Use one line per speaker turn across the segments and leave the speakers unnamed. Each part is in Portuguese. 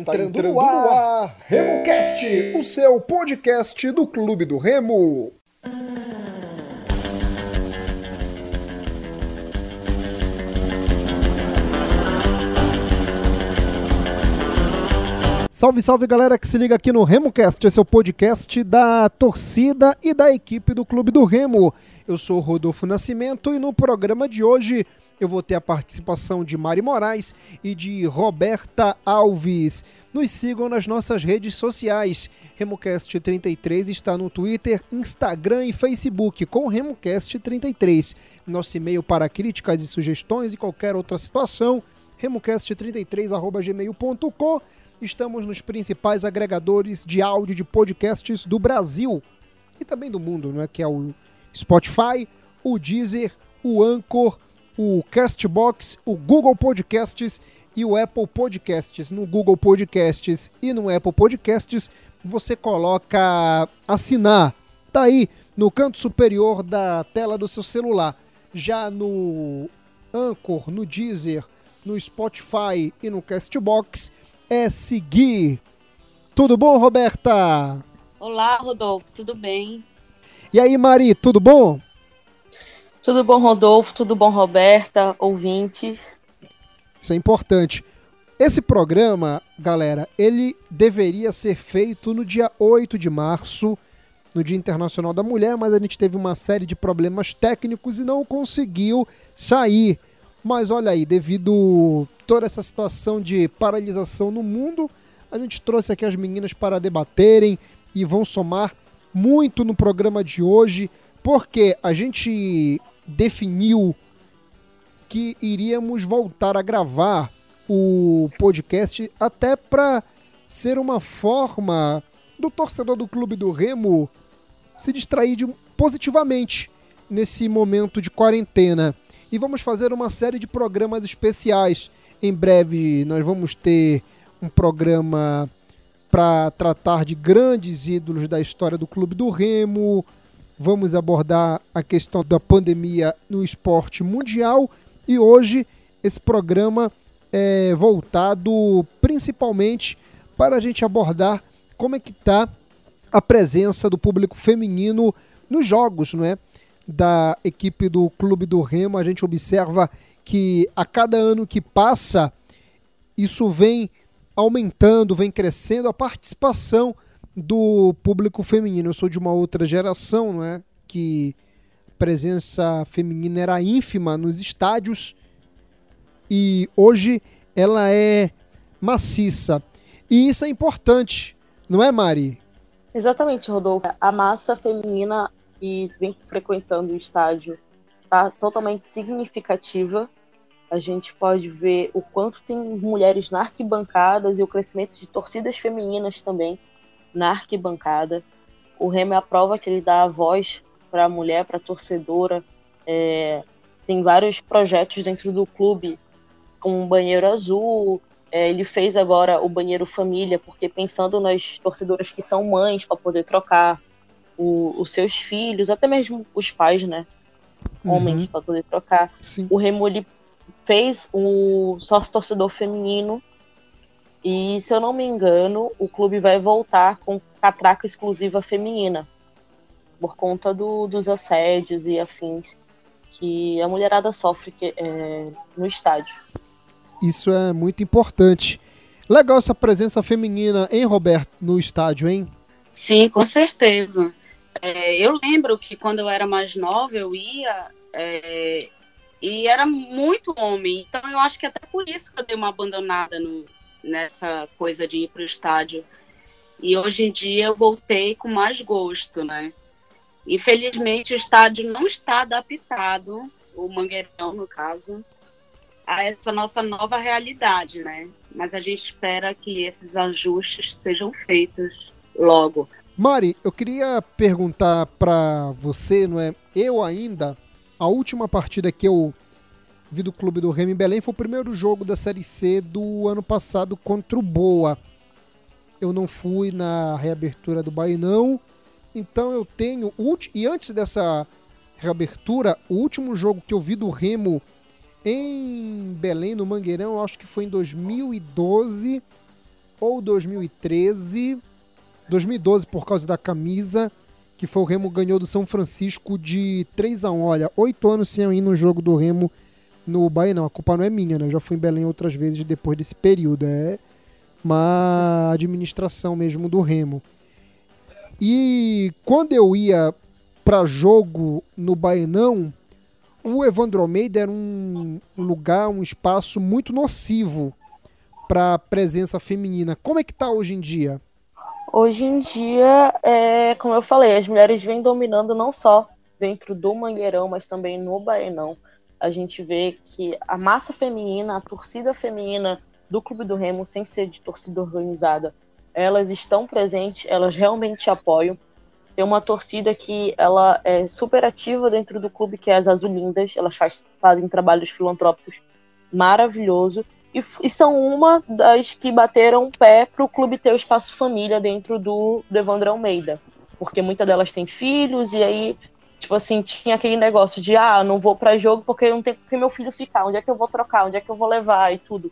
Está entrando, entrando no ar, ar RemoCast, o seu podcast do Clube do Remo. Salve, salve galera que se liga aqui no RemoCast, esse é o podcast da torcida e da equipe do Clube do Remo. Eu sou Rodolfo Nascimento e no programa de hoje eu vou ter a participação de Mari Moraes e de Roberta Alves. Nos sigam nas nossas redes sociais. RemoCast33 está no Twitter, Instagram e Facebook com RemoCast33. Nosso e-mail para críticas e sugestões e qualquer outra situação, remocast33.gmail.com. Estamos nos principais agregadores de áudio de podcasts do Brasil e também do mundo, né? que é o Spotify, o Deezer, o Anchor, o Castbox, o Google Podcasts e o Apple Podcasts. No Google Podcasts e no Apple Podcasts, você coloca assinar. Tá aí no canto superior da tela do seu celular. Já no Anchor, no Deezer, no Spotify e no Castbox é seguir. Tudo bom, Roberta?
Olá, Rodolfo, tudo bem?
E aí, Mari, tudo bom?
Tudo bom, Rodolfo? Tudo bom, Roberta? Ouvintes?
Isso é importante. Esse programa, galera, ele deveria ser feito no dia 8 de março, no Dia Internacional da Mulher, mas a gente teve uma série de problemas técnicos e não conseguiu sair. Mas olha aí, devido toda essa situação de paralisação no mundo, a gente trouxe aqui as meninas para debaterem e vão somar muito no programa de hoje, porque a gente definiu que iríamos voltar a gravar o podcast até para ser uma forma do torcedor do Clube do Remo se distrair de, positivamente nesse momento de quarentena. E vamos fazer uma série de programas especiais. Em breve nós vamos ter um programa para tratar de grandes ídolos da história do Clube do Remo, vamos abordar a questão da pandemia no esporte mundial e hoje esse programa é voltado principalmente para a gente abordar como é que está a presença do público feminino nos jogos, não é? Da equipe do Clube do Remo, a gente observa que a cada ano que passa isso vem aumentando, vem crescendo a participação do público feminino. Eu sou de uma outra geração, não é? Que a presença feminina era ínfima nos estádios e hoje ela é maciça. E isso é importante, não é, Mari?
Exatamente, Rodolfo. A massa feminina que vem frequentando o estádio está totalmente significativa. A gente pode ver o quanto tem mulheres na arquibancadas e o crescimento de torcidas femininas também na arquibancada. O Remo é a prova que ele dá a voz para a mulher, para a torcedora. É, tem vários projetos dentro do clube, como um banheiro azul. É, ele fez agora o banheiro família, porque pensando nas torcedoras que são mães, para poder trocar o, os seus filhos, até mesmo os pais, né? Homens, uhum. para poder trocar. Sim. O Remo ele fez o sócio torcedor feminino e, se eu não me engano, o clube vai voltar com catraca exclusiva feminina, por conta do, dos assédios e afins que a mulherada sofre que, é, no estádio.
Isso é muito importante. Legal essa presença feminina, hein, Roberto, no estádio, hein?
Sim, com certeza. É, eu lembro que quando eu era mais nova, eu ia é, e era muito homem. Então eu acho que até por isso que eu dei uma abandonada no, nessa coisa de ir para o estádio. E hoje em dia eu voltei com mais gosto, né? Infelizmente o estádio não está adaptado, o Mangueirão no caso, a essa nossa nova realidade, né? Mas a gente espera que esses ajustes sejam feitos logo.
Mari, eu queria perguntar para você, não é? Eu ainda, a última partida que eu vi do Clube do Remo em Belém foi o primeiro jogo da Série C do ano passado contra o Boa. Eu não fui na reabertura do Bainão, então eu tenho. E antes dessa reabertura, o último jogo que eu vi do Remo em Belém, no Mangueirão, acho que foi em 2012. ou 2013, 2012 por causa da camisa, que foi o Remo ganhou do São Francisco de 3 a 1 Olha, oito anos sem eu ir no jogo do Remo no Bahia, não. A culpa não é minha, né? Eu já fui em Belém outras vezes depois desse período. É uma administração mesmo do Remo. E quando eu ia para jogo no Baenão, o Evandro Almeida era um lugar, um espaço muito nocivo para a presença feminina. Como é que tá hoje em dia?
Hoje em dia, é, como eu falei, as mulheres vêm dominando não só dentro do Mangueirão, mas também no Baenão. A gente vê que a massa feminina, a torcida feminina do Clube do Remo, sem ser de torcida organizada, elas estão presentes, elas realmente apoiam. Tem uma torcida que ela é super ativa dentro do clube, que é as Azulindas. Elas faz, fazem trabalhos filantrópicos maravilhoso e, e, são uma das que bateram pé para o clube ter o espaço família dentro do, do Evandro Almeida. Porque muitas delas têm filhos, e aí, tipo assim, tinha aquele negócio de, ah, não vou para jogo porque não tem que meu filho ficar, onde é que eu vou trocar, onde é que eu vou levar e tudo.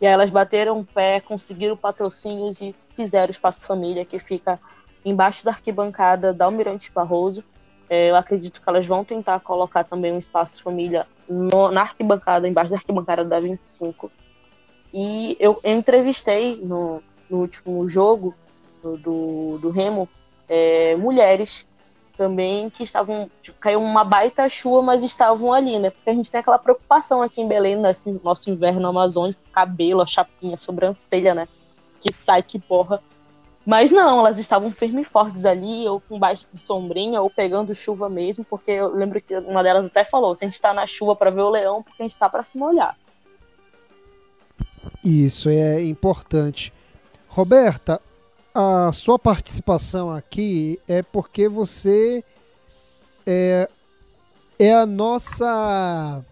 E aí elas bateram pé, conseguiram patrocínios e fizeram o Espaço Família, que fica embaixo da arquibancada da Almirante Barroso. É, eu acredito que elas vão tentar colocar também um Espaço Família no, na arquibancada, embaixo da arquibancada da 25. E eu, eu entrevistei no, no, último jogo do, do, Remo é, mulheres também que estavam. Tipo, caiu uma baita chuva, mas estavam ali, né? Porque a gente tem aquela preocupação aqui em Belém, nesse né? nosso inverno amazônico, cabelo, a chapinha, a sobrancelha, né? Que sai, que porra. Mas não, elas estavam firmes e fortes ali, ou com baixo de sombrinha, ou pegando chuva mesmo, porque eu lembro que uma delas até falou: se a gente tá na chuva para ver o leão, porque a gente tá para se molhar.
Isso é importante. Roberta, a sua participação aqui é porque você é, é a nossa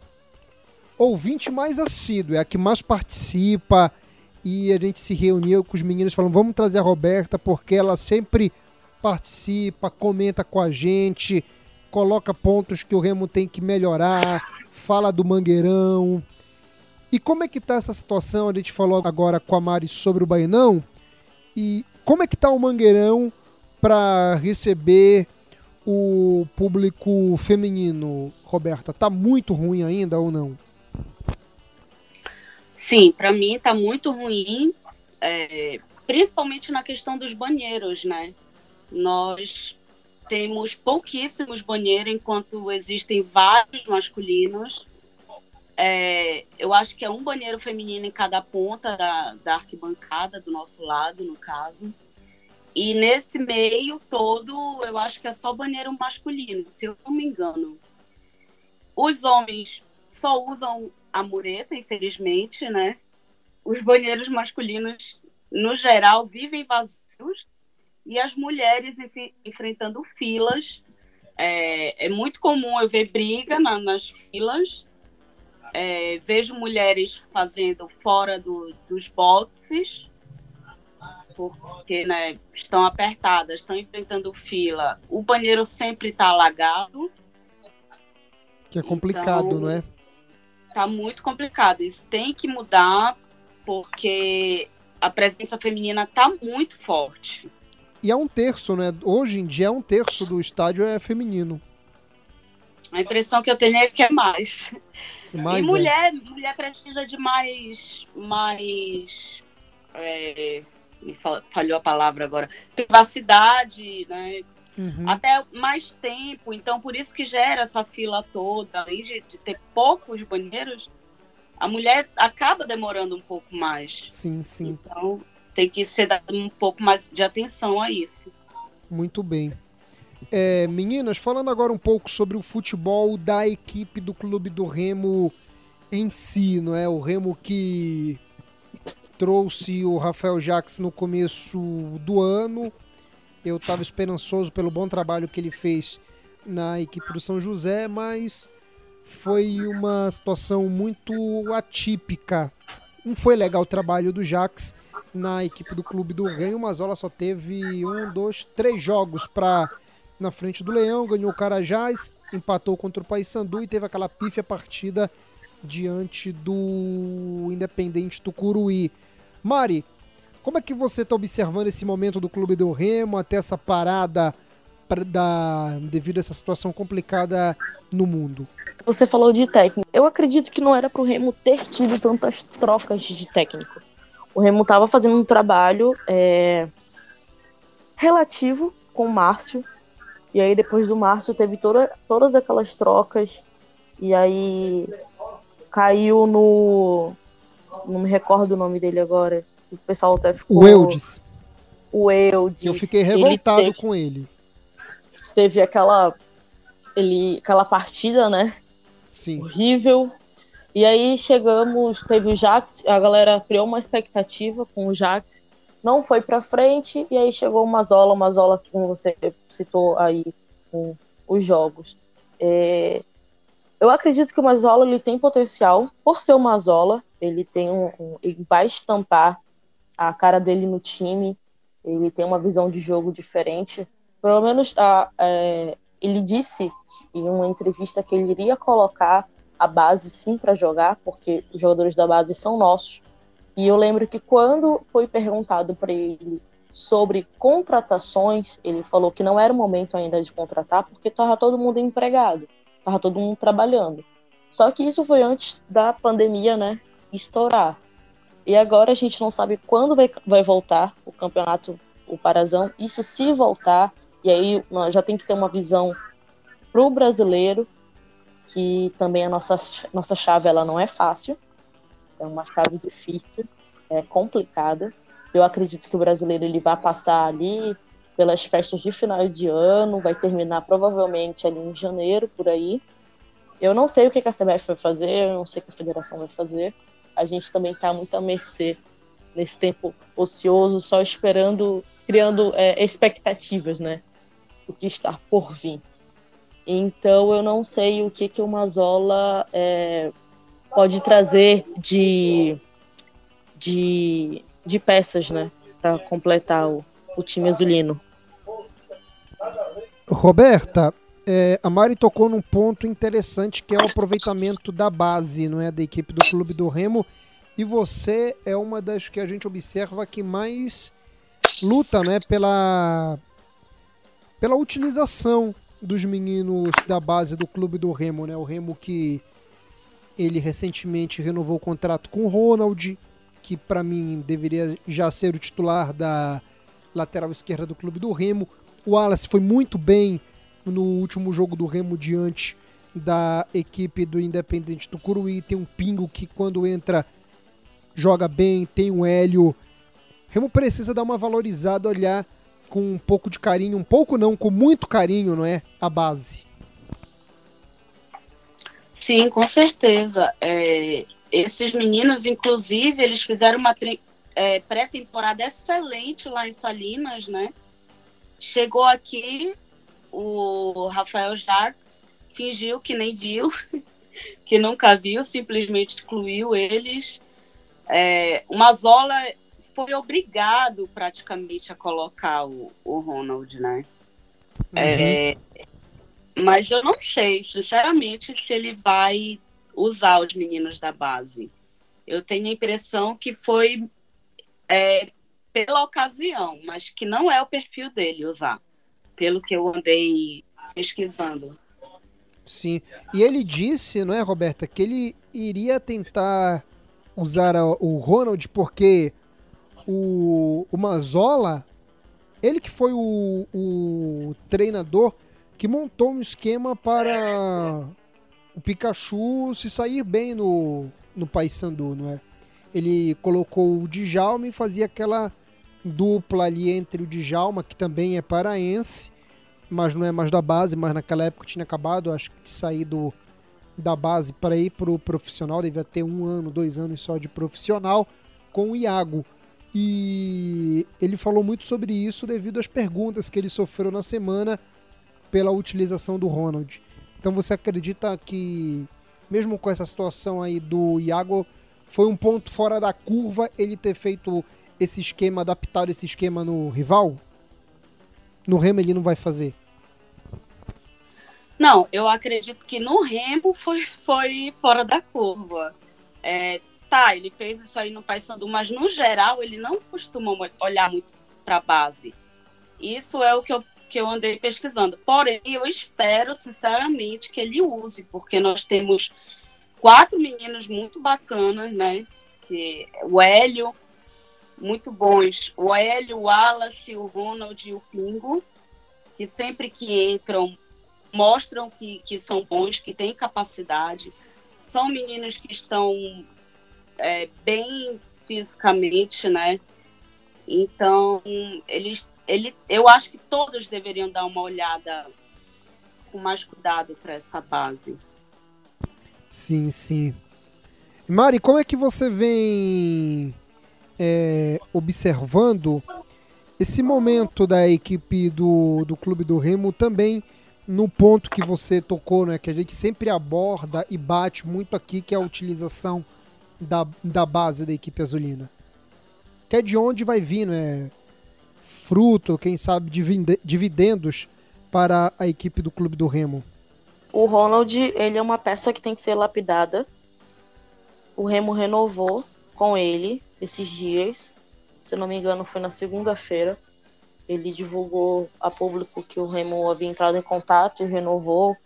ouvinte mais assídua, é a que mais participa e a gente se reuniu com os meninos falando vamos trazer a Roberta porque ela sempre participa, comenta com a gente, coloca pontos que o Remo tem que melhorar, fala do Mangueirão. E como é que tá essa situação? A gente falou agora com a Mari sobre o Bainão. E como é que tá o Mangueirão para receber o público feminino, Roberta? Tá muito ruim ainda ou não?
Sim, para mim tá muito ruim, é, principalmente na questão dos banheiros, né? Nós temos pouquíssimos banheiros, enquanto existem vários masculinos. É, eu acho que é um banheiro feminino em cada ponta da, da arquibancada, do nosso lado, no caso. E nesse meio todo, eu acho que é só banheiro masculino, se eu não me engano. Os homens só usam a mureta, infelizmente, né? Os banheiros masculinos, no geral, vivem vazios e as mulheres enf enfrentando filas. É, é, muito comum eu ver briga na, nas filas é, vejo mulheres fazendo fora do, dos boxes, porque né, estão apertadas, estão enfrentando fila. O banheiro sempre está alagado.
Que é complicado, então, não é?
Tá muito complicado. Isso tem que mudar, porque a presença feminina está muito forte.
E é um terço, né? Hoje em dia, é um terço do estádio é feminino.
A impressão que eu tenho é que é mais. mais e mulher, é. mulher precisa de mais. mais é, me falhou a palavra agora. Privacidade, né? Uhum. Até mais tempo. Então, por isso que gera essa fila toda. Além de, de ter poucos banheiros, a mulher acaba demorando um pouco mais.
Sim, sim.
Então, tem que ser dado um pouco mais de atenção a isso.
Muito bem. É, meninas, falando agora um pouco sobre o futebol da equipe do Clube do Remo em si, não é? O Remo que trouxe o Rafael Jacques no começo do ano. Eu estava esperançoso pelo bom trabalho que ele fez na equipe do São José, mas foi uma situação muito atípica. Não foi legal o trabalho do Jacques na equipe do Clube do Remo, mas ela só teve um, dois, três jogos para na frente do Leão, ganhou o Carajás, empatou contra o Paysandu e teve aquela pífia partida diante do Independente Tucuruí. Mari, Como é que você está observando esse momento do Clube do Remo até essa parada pra, da, devido a essa situação complicada no mundo?
Você falou de técnico. Eu acredito que não era para o Remo ter tido tantas trocas de técnico. O Remo estava fazendo um trabalho é, relativo com o Márcio. E aí depois do Márcio teve toda, todas aquelas trocas. E aí caiu no. Não me recordo o nome dele agora. O pessoal até ficou.
O Eudes.
O Eudes.
Eu fiquei revoltado ele teve, com ele.
Teve aquela. Ele, aquela partida, né?
Sim.
Horrível. E aí chegamos, teve o Jax, a galera criou uma expectativa com o Jax, não foi para frente, e aí chegou o Mazola, o Mazola, como você citou aí com os jogos. É, eu acredito que o Mazola ele tem potencial, por ser o Mazola, ele tem um, um, ele vai estampar a cara dele no time, ele tem uma visão de jogo diferente. Pelo menos a, é, ele disse em uma entrevista que ele iria colocar a base sim para jogar, porque os jogadores da base são nossos. E eu lembro que quando foi perguntado para ele sobre contratações, ele falou que não era o momento ainda de contratar, porque estava todo mundo empregado. Tava todo mundo trabalhando. Só que isso foi antes da pandemia, né, estourar. E agora a gente não sabe quando vai, vai voltar o campeonato, o Parazão. Isso se voltar, e aí já tem que ter uma visão pro brasileiro, que também a nossa, nossa chave ela não é fácil. É uma chave difícil, é complicada. Eu acredito que o brasileiro ele vai passar ali pelas festas de final de ano, vai terminar provavelmente ali em janeiro, por aí. Eu não sei o que a CBF vai fazer, eu não sei o que a federação vai fazer. A gente também está muito à mercê nesse tempo ocioso, só esperando, criando é, expectativas, né? O que está por vir. Então eu não sei o que, que o Mazola é, pode trazer de, de, de peças, né? Para completar o, o time azulino.
Roberta, é, a Mari tocou num ponto interessante que é o aproveitamento da base, não é, da equipe do Clube do Remo. E você é uma das que a gente observa que mais luta, né, pela pela utilização dos meninos da base do Clube do Remo, né? O Remo que ele recentemente renovou o contrato com o Ronald, que para mim deveria já ser o titular da lateral esquerda do Clube do Remo. O Wallace foi muito bem no último jogo do Remo diante da equipe do Independente do Curuí. Tem um Pingo que quando entra joga bem, tem o Hélio. Remo precisa dar uma valorizada, olhar com um pouco de carinho, um pouco não, com muito carinho, não é? A base.
Sim, com certeza. É, esses meninos, inclusive, eles fizeram uma é, pré-temporada excelente lá em Salinas, né? Chegou aqui, o Rafael Jacques fingiu que nem viu, que nunca viu, simplesmente excluiu eles. É, o Mazola foi obrigado praticamente a colocar o, o Ronald, né? Uhum. É, mas eu não sei, sinceramente, se ele vai usar os meninos da base. Eu tenho a impressão que foi é, pela ocasião, mas que não é o perfil dele usar, pelo que eu andei pesquisando.
Sim. E ele disse, não é, Roberta, que ele iria tentar usar o Ronald porque o, o Mazola, ele que foi o, o treinador que montou um esquema para o Pikachu se sair bem no, no Paysandu, não é? Ele colocou o Djalma e fazia aquela dupla ali entre o Djalma, que também é paraense, mas não é mais da base, mas naquela época tinha acabado, acho que sair do, da base para ir para o profissional, devia ter um ano, dois anos só de profissional, com o Iago. E ele falou muito sobre isso devido às perguntas que ele sofreu na semana pela utilização do Ronald. Então você acredita que, mesmo com essa situação aí do Iago, foi um ponto fora da curva ele ter feito esse esquema, adaptado esse esquema no rival? No Remo ele não vai fazer?
Não, eu acredito que no Remo foi, foi fora da curva. É, tá, ele fez isso aí no Paysandu, mas no geral ele não costuma olhar muito para a base. Isso é o que eu, que eu andei pesquisando. Porém, eu espero, sinceramente, que ele use, porque nós temos quatro meninos muito bacanas, né? Que o Hélio, muito bons. O Hélio, o Wallace, o Ronald e o Pingo, que sempre que entram mostram que, que são bons, que têm capacidade. São meninos que estão é, bem fisicamente, né? Então, eles, ele, eu acho que todos deveriam dar uma olhada com mais cuidado para essa base.
Sim, sim. Mari, como é que você vem é, observando esse momento da equipe do, do Clube do Remo também no ponto que você tocou, né, que a gente sempre aborda e bate muito aqui, que é a utilização da, da base da equipe azulina. Que é de onde vai vir, né? Fruto, quem sabe, dividendos para a equipe do Clube do Remo.
O Ronald, ele é uma peça que tem que ser lapidada. O Remo renovou com ele esses dias. Se não me engano, foi na segunda-feira. Ele divulgou a público que o Remo havia entrado em contato e renovou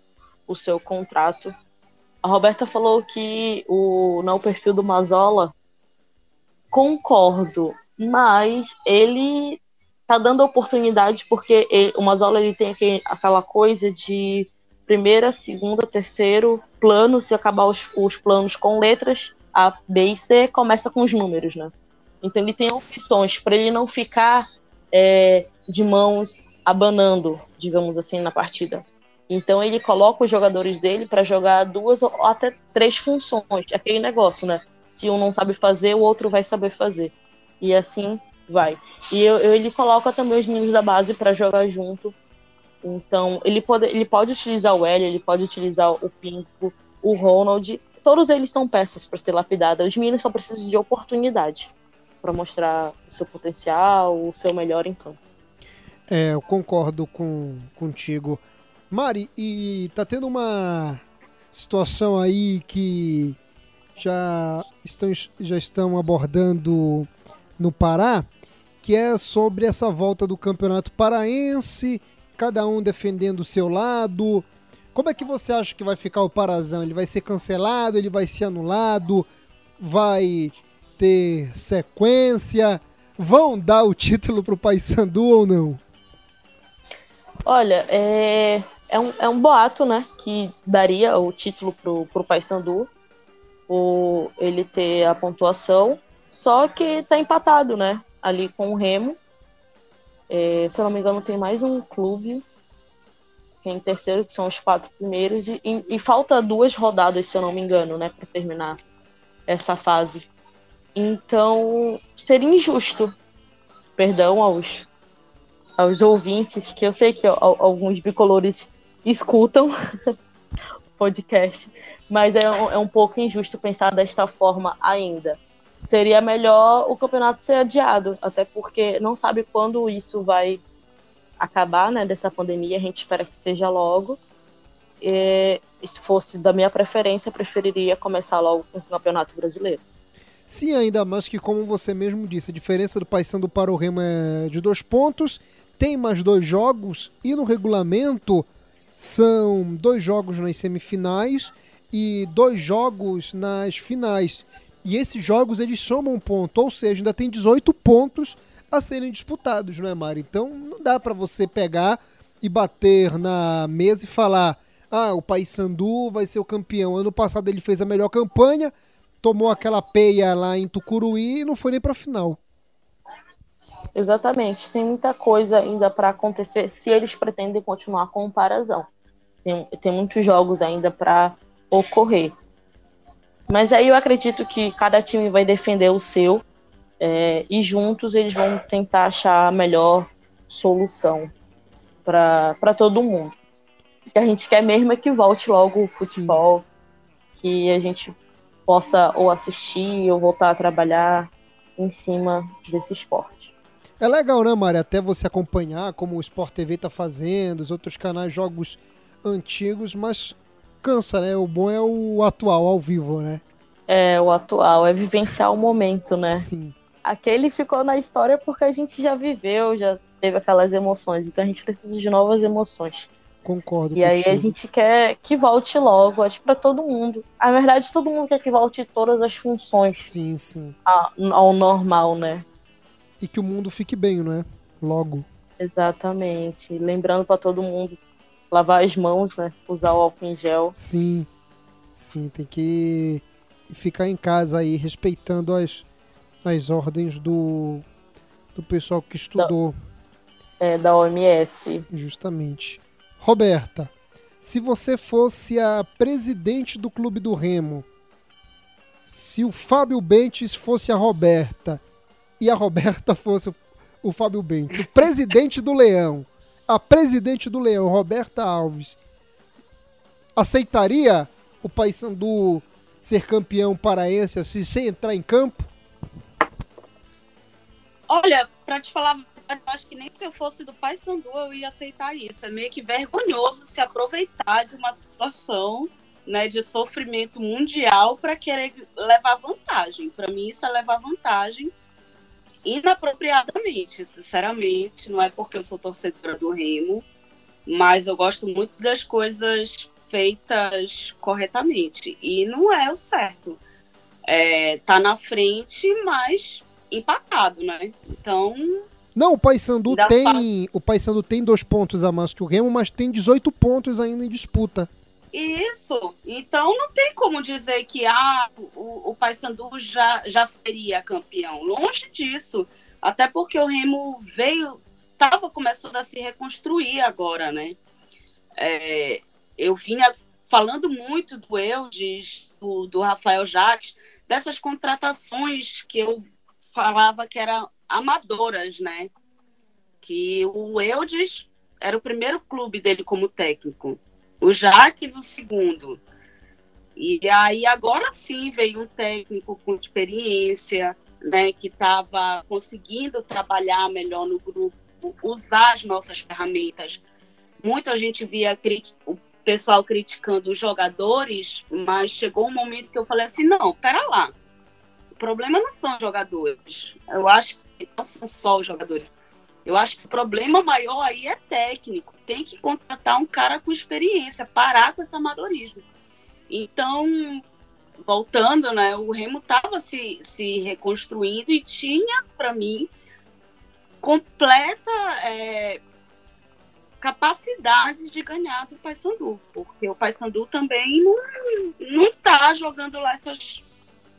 o seu contrato. A Roberta falou que o não perfil do Mazola concordo, mas ele tá dando oportunidade porque ele, o Mazola ele tem aquela coisa de primeira, segunda, terceiro plano, se acabar os, os planos com letras, A, B e C começa com os números, né? Então ele tem opções para ele não ficar é, de mãos abanando, digamos assim, na partida. Então ele coloca os jogadores dele para jogar duas ou até três funções. É aquele negócio, né? Se um não sabe fazer, o outro vai saber fazer. E assim vai. E eu, eu, ele coloca também os meninos da base para jogar junto. Então, ele pode, ele pode utilizar o L, ele pode utilizar o Pinko, o Ronald. Todos eles são peças para ser lapidadas. Os meninos só precisam de oportunidade para mostrar o seu potencial, o seu melhor em campo.
É, eu concordo com contigo. Mari, e tá tendo uma situação aí que já estão, já estão abordando no Pará, que é sobre essa volta do Campeonato Paraense, cada um defendendo o seu lado. Como é que você acha que vai ficar o Parazão? Ele vai ser cancelado? Ele vai ser anulado? Vai ter sequência? Vão dar o título pro Paysandu ou não?
Olha, é, é, um, é um boato, né? Que daria o título pro, pro Paysandu, o ele ter a pontuação, só que tá empatado, né? Ali com o Remo. É, se eu não me engano, tem mais um clube em terceiro, que são os quatro primeiros, e, e, e falta duas rodadas, se eu não me engano, né, para terminar essa fase. Então, seria injusto. Perdão aos, aos ouvintes, que eu sei que alguns bicolores escutam podcast, mas é é um pouco injusto pensar desta forma ainda. Seria melhor o campeonato ser adiado, até porque não sabe quando isso vai acabar, né, dessa pandemia, a gente espera que seja logo. E, se fosse da minha preferência, preferiria começar logo com o Campeonato Brasileiro.
Sim, ainda mais que, como você mesmo disse, a diferença do Paysandu para o Remo é de dois pontos, tem mais dois jogos e no regulamento são dois jogos nas semifinais e dois jogos nas finais. E esses jogos eles somam um ponto, ou seja, ainda tem 18 pontos a serem disputados, não é, Mari? Então não dá para você pegar e bater na mesa e falar: ah, o Paysandu vai ser o campeão. Ano passado ele fez a melhor campanha, tomou aquela peia lá em Tucuruí e não foi nem para final.
Exatamente, tem muita coisa ainda para acontecer se eles pretendem continuar com o Parazão. Tem, tem muitos jogos ainda para ocorrer. Mas aí eu acredito que cada time vai defender o seu é, e juntos eles vão tentar achar a melhor solução para todo mundo. O que a gente quer mesmo é que volte logo o futebol, Sim. que a gente possa ou assistir ou voltar a trabalhar em cima desse esporte.
É legal, né, Mari? Até você acompanhar como o Sport TV está fazendo, os outros canais, jogos antigos, mas cansa, né? O bom é o atual, ao vivo, né?
É, o atual, é vivenciar o momento, né?
Sim.
Aquele ficou na história porque a gente já viveu, já teve aquelas emoções, então a gente precisa de novas emoções.
Concordo
E aí a gente quer que volte logo, acho que pra todo mundo. Na verdade, todo mundo quer que volte todas as funções
Sim, sim.
a- ao normal, né?
E que o mundo fique bem, não é? Logo.
Exatamente. Lembrando pra todo mundo lavar as mãos, né? Usar o álcool em gel.
Sim. Sim, tem que ficar em casa aí, respeitando as, as ordens do, do pessoal que estudou,
É, da OMS.
justamente. Roberta, se você fosse a presidente do Clube do Remo, se o Fábio Bentes fosse a Roberta e a Roberta fosse o, o Fábio Bentes, o presidente do Leão, a presidente do Leão, Roberta Alves, aceitaria o Paysandu ser campeão paraense assim, sem entrar em campo?
Olha, pra te falar, acho que nem se eu fosse do Paysandu eu ia aceitar isso. É meio que vergonhoso se aproveitar de uma situação né, de sofrimento mundial para querer levar vantagem. Para mim, isso é levar vantagem inapropriadamente, sinceramente. Não é porque eu sou torcedora do Remo, mas eu gosto muito das coisas feitas corretamente. E não é o certo. É, tá na frente, mas empatado, né? Então,
Não, o Paysandu tem, o Paysandu tem dois pontos a mais que o Remo, mas tem 18 pontos ainda em disputa.
Isso. Então não tem como dizer que ah, o, o Paysandu já, já seria campeão. Longe disso. Até porque o Remo veio, estava começando a se reconstruir agora, né? É, eu vinha falando muito do Eudes, do, do Rafael Jacques, dessas contratações que eu falava que eram amadoras, né? Que o Eudes era o primeiro clube dele como técnico o Jaques o segundo. E aí agora sim veio um técnico com experiência, né, que estava conseguindo trabalhar melhor no grupo, usar as nossas ferramentas. Muita gente via o pessoal criticando os jogadores, mas chegou um momento que eu falei assim, não, pera lá, problema não são os jogadores, eu acho que não são só os jogadores, eu acho que o problema maior aí é técnico. Tem que contratar um cara com experiência, parar com esse amadorismo. Então, voltando, né, o Remo estava se, se reconstruindo e tinha, para mim, completa é, capacidade de ganhar do Paysandu, porque o Paysandu também não, não tá jogando lá essas,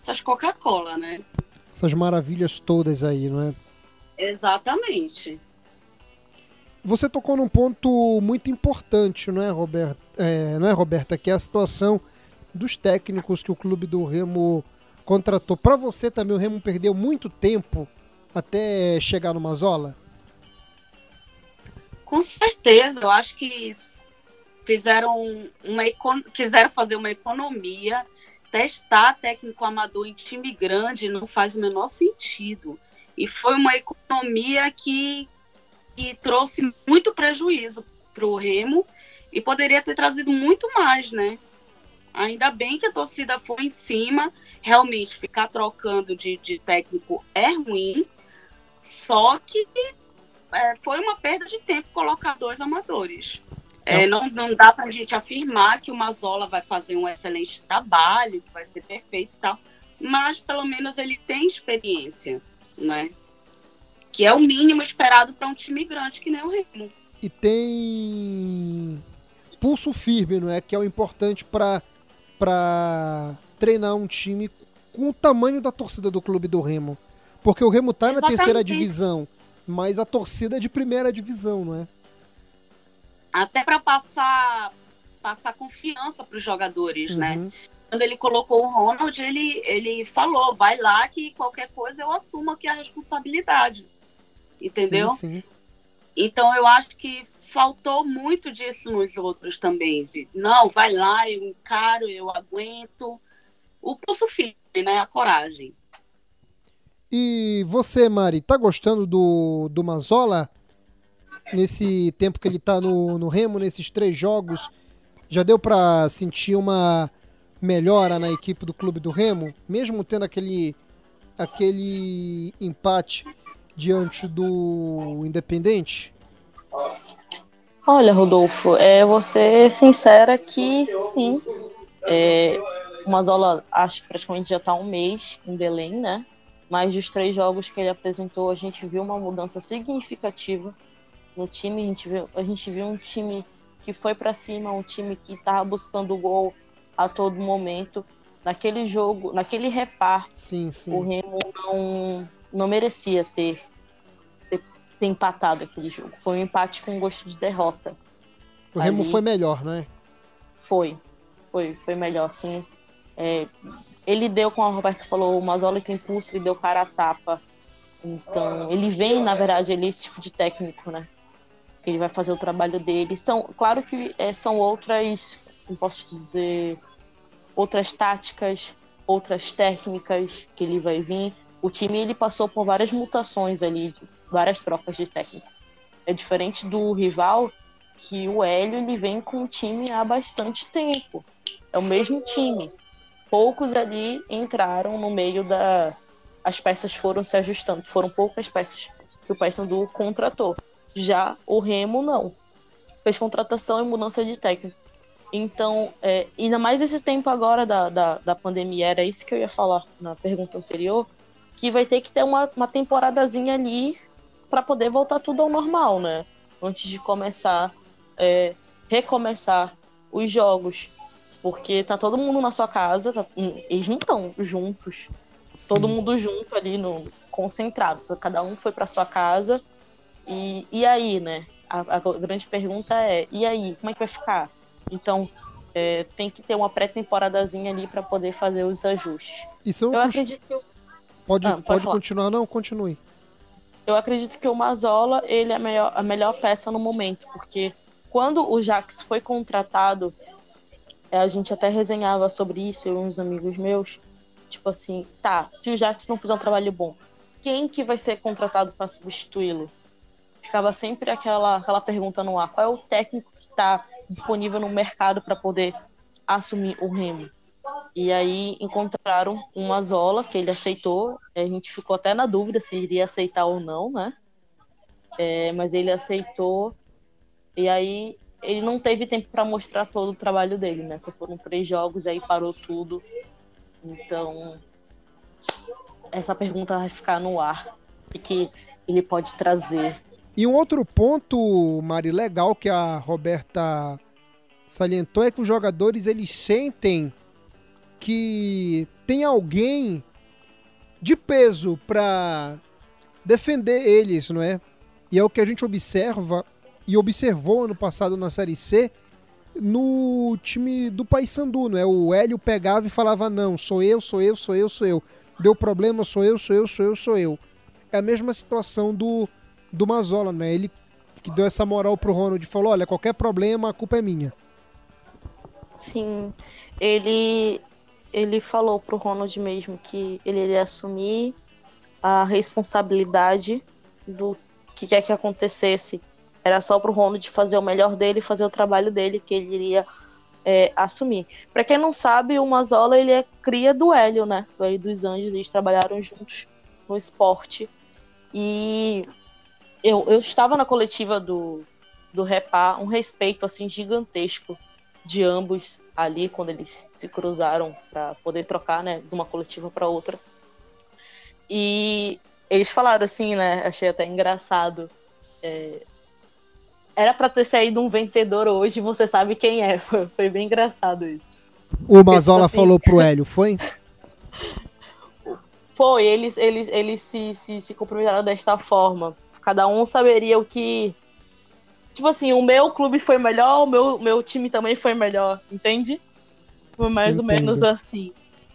essas Coca-Cola, né?
Essas maravilhas todas aí, não é?
Exatamente.
Você tocou num ponto muito importante, não é, Roberta? É, não é, Roberta? Que é a situação dos técnicos que o clube do Remo contratou. Para você também, o Remo perdeu muito tempo até chegar no Mazola?
Com certeza, eu acho que fizeram uma quiseram fazer uma economia, testar técnico amador em time grande não faz o menor sentido. E foi uma economia que, que trouxe muito prejuízo para o Remo e poderia ter trazido muito mais, né? Ainda bem que a torcida foi em cima. Realmente, ficar trocando de, de técnico é ruim. Só que é, foi uma perda de tempo colocar dois amadores. É, não, não dá para a gente afirmar que o Mazola vai fazer um excelente trabalho, que vai ser perfeito e tal. Mas pelo menos ele tem experiência né? Que é o mínimo esperado para um time grande que nem o Remo.
E tem pulso firme, não é? Que é o importante para para treinar um time com o tamanho da torcida do clube do Remo. Porque o Remo tá
Exatamente.
na terceira divisão, mas a torcida é de primeira divisão, não é?
Até para passar passar confiança para os jogadores, né?
Uhum.
quando ele colocou o Ronald, ele, ele falou, vai lá que qualquer coisa eu assumo aqui a responsabilidade. Entendeu?
Sim, sim.
Então eu acho que faltou muito disso nos outros também. De, não, vai lá, eu encaro, eu aguento. O pulso firme, né? A coragem.
E você, Mari, tá gostando do, do Mazola? Nesse tempo que ele tá no, no Remo, nesses três jogos, já deu pra sentir uma, melhora na equipe do clube do Remo, mesmo tendo aquele, aquele empate diante do Independente?
Olha, Rodolfo, é, você sincera que sim. É, o Mazola acho que praticamente já está um mês em Belém, né? Mas dos três jogos que ele apresentou, a gente viu uma mudança significativa no time. A gente viu, a gente viu um time que foi para cima, um time que estava buscando o gol a todo momento. Naquele jogo, naquele repar,
sim, sim.
o Remo não, não merecia ter, ter, ter, empatado aquele jogo. Foi um empate com gosto de derrota.
O Ali, Remo foi melhor, né?
Foi, foi, foi melhor, sim. É, ele deu, como a Roberta falou, o Mazola tem impulso, ele deu cara a tapa. Então, ele vem, na verdade, ele é esse tipo de técnico, né? Ele vai fazer o trabalho dele. São, claro que é, são outras, não posso dizer, outras táticas, outras técnicas que ele vai vir. O time ele passou por várias mutações ali, várias trocas de técnico. É diferente do rival, que o Hélio ele vem com o time há bastante tempo. É o mesmo time poucos ali entraram no meio da. As peças foram se ajustando. Foram poucas peças que o Paysandu contratou. Já o Remo não. Fez contratação e mudança de técnico. Então, é, ainda mais esse tempo agora da, da, da, pandemia, era isso que eu ia falar na pergunta anterior, que vai ter que ter uma, uma temporadazinha ali para poder voltar tudo ao normal, né? Antes de começar, é, recomeçar os jogos. Porque tá todo mundo na sua casa, tá, eles não estão juntos. Sim. Todo mundo junto ali, no, concentrado. Cada um foi para sua casa. E, e aí, né? A, a, grande pergunta é: e aí? Como é que vai ficar? Então, é, tem que ter uma pré-temporadazinha ali para poder fazer os ajustes.
E são eu acredito que. Eu... Pode, ah, pode, pode continuar, não? Continue.
Eu acredito que o Mazola ele é a melhor, a melhor peça no momento, porque quando o Jax foi contratado, é, a gente até resenhava sobre isso, eu e uns amigos meus. Tipo assim, tá, se o Jax não fizer um trabalho bom, quem que vai ser contratado para substituí-lo? Ficava sempre aquela, aquela pergunta no ar: qual é o técnico que está disponível no mercado para poder assumir o Remo? E aí encontraram uma Zola que ele aceitou. A gente ficou até na dúvida se iria aceitar ou não, né? É, mas ele aceitou. E aí ele não teve tempo para mostrar todo o trabalho dele, né? Só foram três jogos, aí parou tudo. Então, essa pergunta vai ficar no ar. O que ele pode trazer?
E um outro ponto, Mari, legal que a Roberta salientou é que os jogadores eles sentem que tem alguém de peso para defender eles, não é? E é o que a gente observa e observou ano passado na Série C no time do Paysandu, não é? O Hélio pegava e falava: "Não, sou eu, sou eu, sou eu, sou eu. Deu problema, sou eu, sou eu, sou eu, sou eu". É a mesma situação do do Mazola, né? Ele que deu essa moral pro Ronald e falou: "Olha, qualquer problema, a culpa é minha".
Sim. Ele ele falou pro Ronald mesmo que ele iria assumir a responsabilidade do que quer que acontecesse era só pro Ronald fazer o melhor dele, fazer o trabalho dele que ele iria é, assumir. Para quem não sabe, o Mazola ele é cria do Hélio, né? Do Hélio dos Anjos, eles trabalharam juntos no esporte. E eu, eu estava na coletiva do, do Repar, um respeito assim gigantesco de ambos ali quando eles se cruzaram para poder trocar, né, de uma coletiva para outra. E eles falaram assim, né? Achei até engraçado. É, era para ter saído um vencedor hoje, você sabe quem é. Foi, foi bem engraçado isso.
O Mazola assim... falou pro Hélio, foi?
Foi, eles, eles, eles se, se, se comprometeram desta forma. Cada um saberia o que. Tipo assim, o meu clube foi melhor, o meu, meu time também foi melhor, entende? Foi mais Entendo. ou menos assim.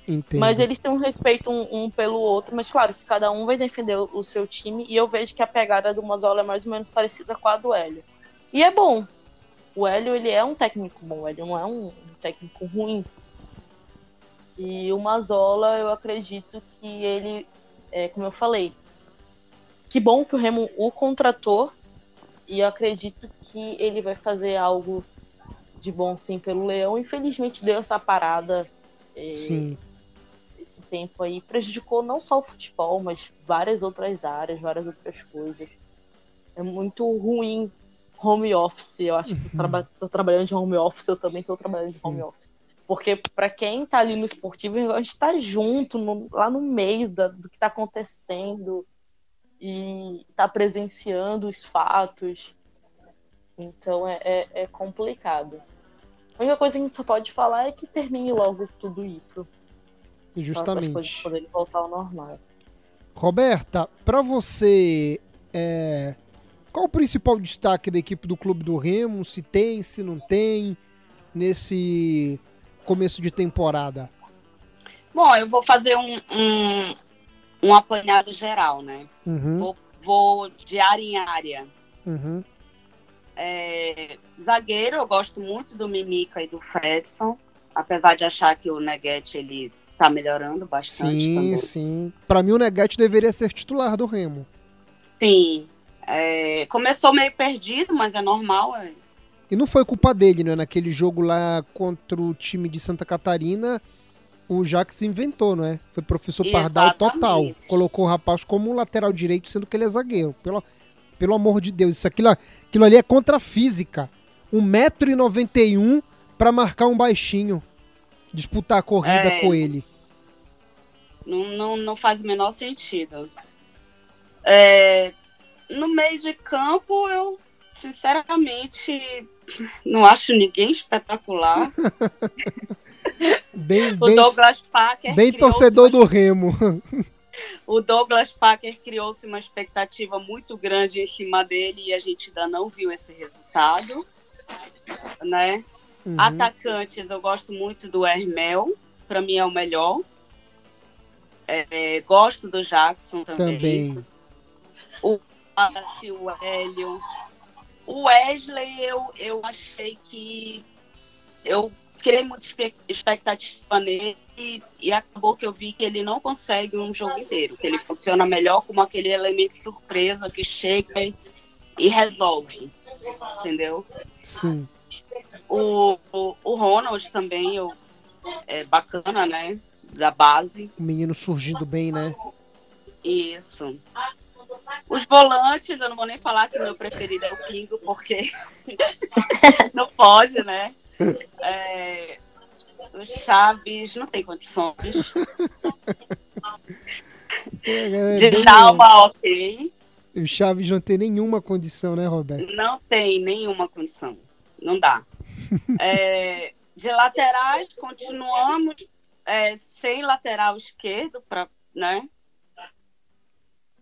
Entendo.
Mas eles têm um respeito um, um, pelo outro, mas claro que cada um vai defender o, o seu time, e eu vejo que a pegada do Mazola é mais ou menos parecida com a do Hélio. E é bom. O Hélio, ele é um técnico bom, o Hélio não é um, técnico ruim. E o Mazola, eu acredito que ele, é, como eu falei, que bom que o Remo o contratou e eu acredito que ele vai fazer algo de bom sim pelo Leão. Infelizmente deu essa parada
Sim.
Esse tempo aí prejudicou não só o futebol, mas várias outras áreas, várias outras coisas. É muito ruim home office. Eu acho que tu
Uhum.
tô trabalhando de home office, eu também tô trabalhando de home
Sim.
office. Porque pra quem tá ali no esportivo, a gente tá junto, no- lá no meio da- do que tá acontecendo e tá presenciando os fatos. Então é, é, é complicado. A única coisa que a gente só pode falar é que termine logo tudo isso. Para as coisas
Justamente.
poderem voltar ao normal.
Roberta, pra você, é, qual o principal destaque da equipe do Clube do Remo? Se tem, se não tem, nesse começo de temporada?
Bom, eu vou fazer um, um, um apanhado geral, né?
Uhum,
Vou, vou de área em área.
uhum,
É, zagueiro, eu gosto muito do Mimica e do Fredson, apesar de achar que o Neguete ele tá melhorando bastante
Sim,
também.
sim. Pra mim o Neguete deveria ser titular do Remo.
Sim. É, começou meio perdido, mas é normal. é.
E não foi culpa dele, né? Naquele jogo lá contra o time de Santa Catarina, o Jax inventou, não é? Foi professor Pardal
Exatamente.
total. Colocou o rapaz como um lateral direito, sendo que ele é zagueiro. Pelo, pelo amor de Deus, isso aquilo, aquilo ali é contra a física. 1,91m pra marcar um baixinho. Disputar a corrida
É.
com ele.
Não, não, não faz o menor sentido. É, no meio de campo, eu sinceramente não acho ninguém espetacular.
Bem,
O
bem,
Douglas Parker.
bem torcedor do Remo.
O Douglas Parker criou-se uma expectativa muito grande em cima dele e a gente ainda não viu esse resultado. Né?
Uhum.
Atacantes, eu gosto muito do Hermel, para mim é o melhor. É, gosto do Jackson também.
Também.
Wallace, o Hélio. O Wesley, eu, eu achei que eu criei muita expectativa nele e, e acabou que eu vi que ele não consegue um jogo inteiro, que ele funciona melhor como aquele elemento surpresa que chega e, e resolve, entendeu?
Sim.
O, o, o Ronald também eu, é bacana, né? Da base.
O menino surgindo bem, né?
Isso. Os volantes, eu não vou nem falar que o meu preferido é o Pingo, porque não pode, né? É, o Chaves não tem condições.
É, é
Djalma, ok.
O Chaves não tem nenhuma condição, né, Roberto?
Não tem nenhuma condição. Não dá. É, de laterais, continuamos é, sem lateral esquerdo, pra, né?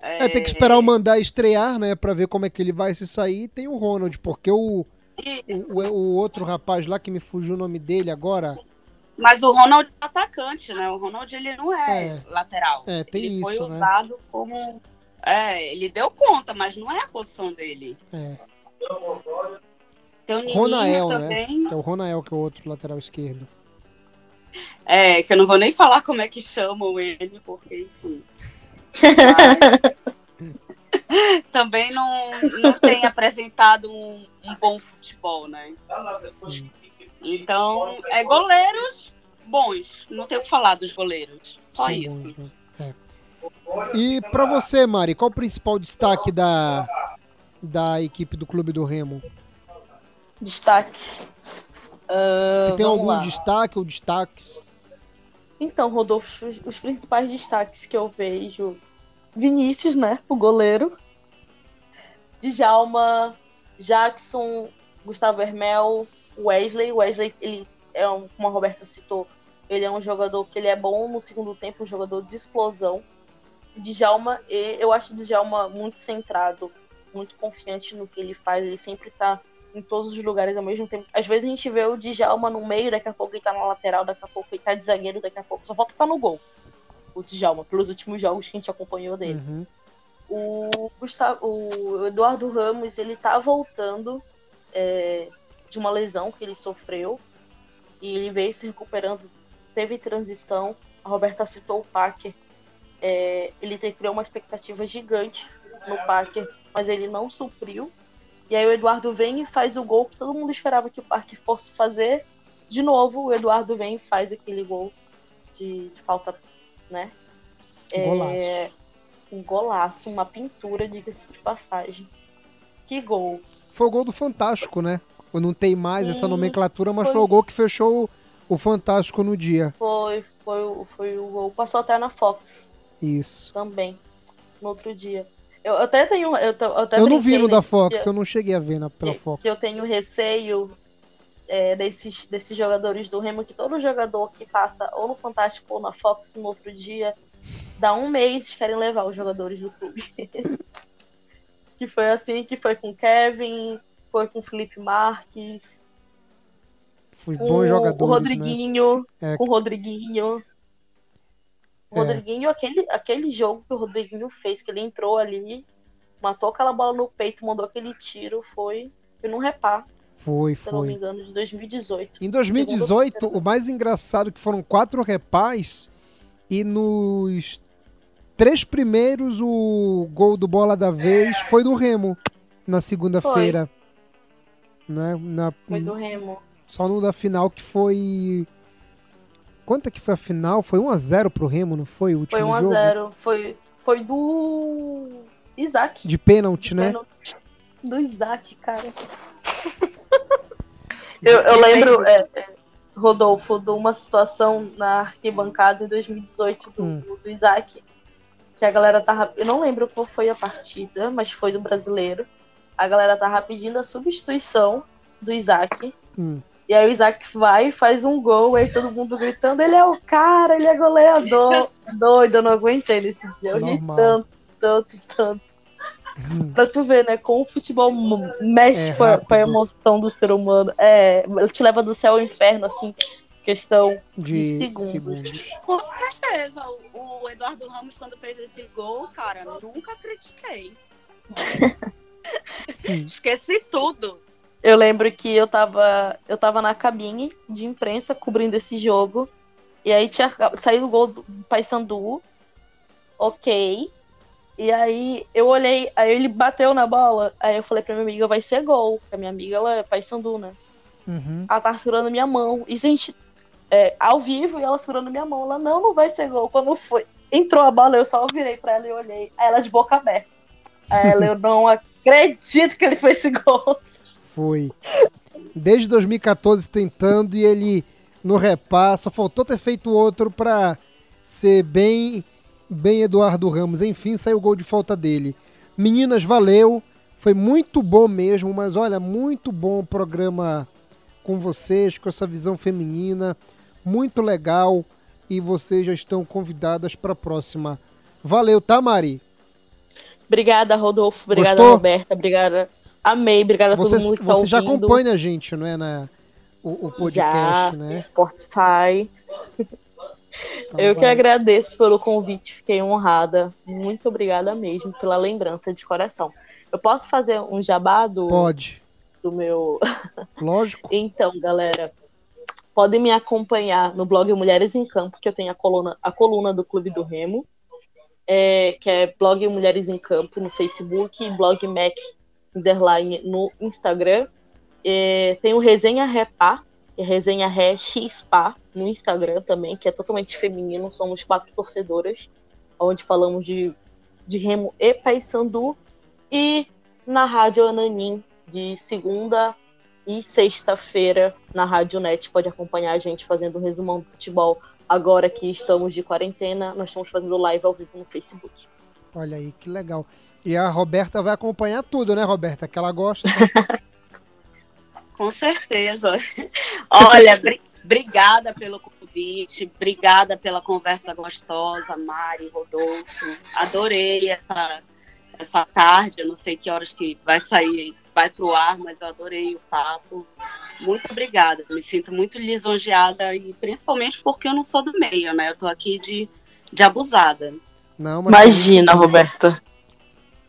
É, tem que esperar o Mandar estrear, né, pra ver como é que ele vai se sair. Tem o Ronald, porque o. o, o outro rapaz lá, que me fugiu o nome dele agora,
Mas o Ronald é atacante, né? O Ronald ele não é,
É.
lateral.
É, tem
ele
isso,
foi
né?
usado como. É, ele deu conta, mas não é a posição dele.
é,
Tem o Nininho
Ronael, né?
também.
que é o Ronael, que é o outro lateral esquerdo.
É, que eu não vou nem falar como é que chamam ele, porque, enfim. Mas- também não, não tem apresentado um, um bom futebol, né?
Sim.
Então, é goleiros bons. Não tem o que falar dos goleiros. Só
São
isso.
É. E pra você, Mari, qual o principal destaque da, da equipe do Clube do Remo?
Destaques.
Se tem algum
lá.
destaque ou destaques?
Então, Rodolfo, os, os principais destaques que eu vejo. Vinícius, né? O goleiro. Djalma, Jackson, Gustavo Hermel, Wesley. Wesley, ele é um, como a Roberta citou, ele é um jogador que ele é bom no segundo tempo, um jogador de explosão. Djalma, eu acho o Djalma muito centrado, muito confiante no que ele faz. Ele sempre tá em todos os lugares ao mesmo tempo. Às vezes a gente vê o Djalma no meio, daqui a pouco ele tá na lateral, daqui a pouco ele tá de zagueiro, daqui a pouco só falta estar no gol. O Djalma, pelos últimos jogos que a gente acompanhou dele.
Uhum.
O, Gustavo, o Eduardo Ramos, ele tá voltando é, de uma lesão que ele sofreu e ele veio se recuperando, teve transição. A Roberta citou o Parker. É, ele criou uma expectativa gigante no Parker, mas ele não supriu. E aí o Eduardo vem e faz o gol que todo mundo esperava que o Parker fosse fazer. De novo, o Eduardo vem e faz aquele gol de, de falta, né? É, um golaço, uma pintura, diga-se de passagem. Que gol.
Foi o gol do Fantástico, né? Não tem mais essa
Sim,
nomenclatura, mas
foi.
foi o gol que fechou o, Fantástico no dia.
Foi, foi, o- foi o gol. Passou até na Fox
Isso.
também, no outro dia. Eu até tenho. Eu, eu até
Eu não vi no da Fox,
que-
eu não cheguei a ver na, pela
que,
Fox.
que eu tenho receio é, desses, desses jogadores do Remo, que todo jogador que passa ou no Fantástico ou na Fox no outro dia, dá um mês querem levar os jogadores do clube. que foi assim, que foi com o Kevin, foi com o Felipe Marques,
Foi
com
bons
o
jogadores, né?
Rodriguinho,
É.
com o Rodriguinho. O
É.
Rodriguinho, aquele, aquele jogo que o Rodriguinho fez, que ele entrou ali, matou aquela bola no peito, mandou aquele tiro, foi, foi num repá,
Foi,
se eu não me
foi.
engano, de 2018.
Em 2018, o mais engraçado é que foram quatro repás e nos três primeiros o gol do bola da vez foi do Remo na segunda-feira. Né? Na,
Foi do Remo.
Só no da final que foi. Quanto é que foi a final? Foi 1x0 pro Remo, não foi o último
Foi
jogo?
1x0. Foi, foi do Isaac.
De pênalti, né?
Pênalti. Do Isaac, cara. eu, eu lembro, é, é, Rodolfo, de uma situação na arquibancada em 2018 do,
Hum.
do Isaac. Que a galera tava. Eu não lembro qual foi a partida, mas foi do brasileiro. A galera tava pedindo a substituição do Isaac.
Hum.
E aí o Isaac vai, faz um gol, aí todo mundo gritando, ele é o cara, ele é goleador. Doido, eu não aguentei nesse dia. Eu ri tanto, tanto, tanto. Pra tu ver, né? Como o futebol mexe
É
com, a, com a
rápido.
emoção do ser humano. É, ele te leva do céu ao inferno, assim, questão.
De,
De segundos.
segundos.
Com certeza, o, o Eduardo Ramos, quando fez esse gol, cara, nunca critiquei. Esqueci tudo.
Eu lembro que eu tava, eu tava na cabine de imprensa cobrindo esse jogo. E aí tinha saído o gol do Paysandu. Ok. E aí eu olhei, aí ele bateu na bola. Aí eu falei pra minha amiga, vai ser gol. Porque a minha amiga, ela é Paysandu, né?
Uhum.
Ela tava segurando minha mão. E a gente, é, ao vivo, e ela segurando minha mão. Ela, não, não vai ser gol. Quando foi, entrou a bola, eu só virei pra ela e olhei. Aí ela de boca aberta. Aí ela, eu não acredito que ele fez esse gol.
Foi. Desde 2014 tentando e ele no repasso. Só faltou ter feito outro pra ser bem, bem Eduardo Ramos. Enfim, saiu o gol de falta dele. Meninas, valeu. Foi muito bom mesmo, mas olha, muito bom o programa com vocês, com essa visão feminina. Muito legal. E vocês já estão convidadas para a próxima. Valeu, tá, Mari?
Obrigada, Rodolfo. Obrigada,
Gostou?
Roberta. Obrigada. Amei. Obrigada a
Você,
todo mundo que tá
você já
ouvindo.
acompanha a gente, não é? Na, o, o podcast,
já,
né?
Spotify.
Então
eu que
vai.
agradeço pelo convite, fiquei honrada. Muito obrigada mesmo pela lembrança de coração. Eu posso fazer um jabá do,
Pode,
do meu.
lógico.
Então, galera, podem me acompanhar no blog Mulheres em Campo, que eu tenho a coluna, a coluna do Clube do Remo, é, que é blog Mulheres em Campo no Facebook, blog Mac Underline no Instagram. É, tem o Resenha Repá, que Resenha Ré XPA no Instagram também, que é totalmente feminino, somos quatro torcedoras, onde falamos de, de Remo e Paysandu. E na Rádio Ananim, de segunda e sexta-feira na Rádio Net pode acompanhar a gente fazendo um resumão do futebol. Agora que estamos de quarentena, nós estamos fazendo live ao vivo no Facebook.
Olha aí, que legal. E a Roberta vai acompanhar tudo, né, Roberta? Que ela gosta.
Com certeza. Olha, bri- obrigada pelo convite, obrigada pela conversa gostosa, Mari, Rodolfo. Adorei essa, essa tarde, eu não sei que horas que vai sair, vai pro ar, mas eu adorei o papo. Muito obrigada, me sinto muito lisonjeada e principalmente porque eu não sou do meio, né? Eu tô aqui de, de abusada.
Não, mas
Imagina, Roberta.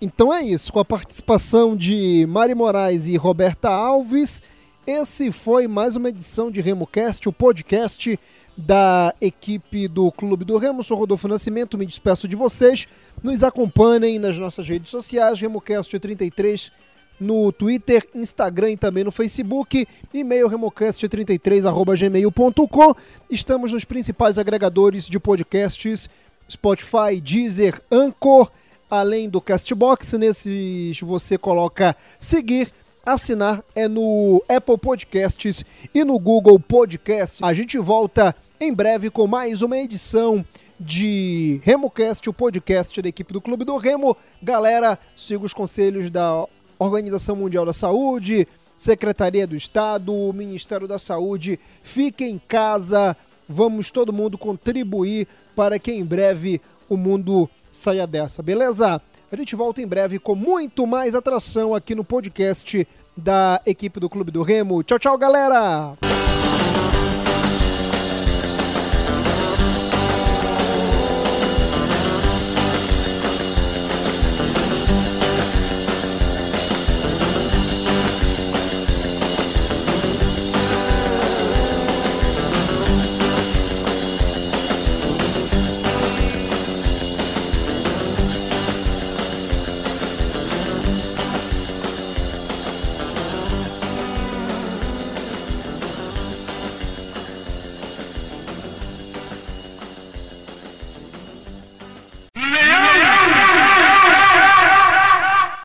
Então é isso, com a participação de Mari Moraes e Roberta Alves, esse foi mais uma edição de RemoCast, o podcast da equipe do Clube do Remo. Sou Rodolfo Nascimento, me despeço de vocês. Nos acompanhem nas nossas redes sociais, RemoCast 33 no Twitter, Instagram e também no Facebook. E-mail remocast33@gmail.com. Estamos nos principais agregadores de podcasts: Spotify, Deezer, Anchor, além do Castbox. Nesses você coloca seguir assinar é no Apple Podcasts e no Google Podcasts. A gente volta em breve com mais uma edição de RemoCast, o podcast da equipe do Clube do Remo. Galera, siga os conselhos da Organização Mundial da Saúde, Secretaria do Estado, Ministério da Saúde. Fique em casa, vamos todo mundo contribuir para que em breve o mundo saia dessa, beleza? A gente volta em breve com muito mais atração aqui no podcast da equipe do Clube do Remo. Tchau, tchau, galera!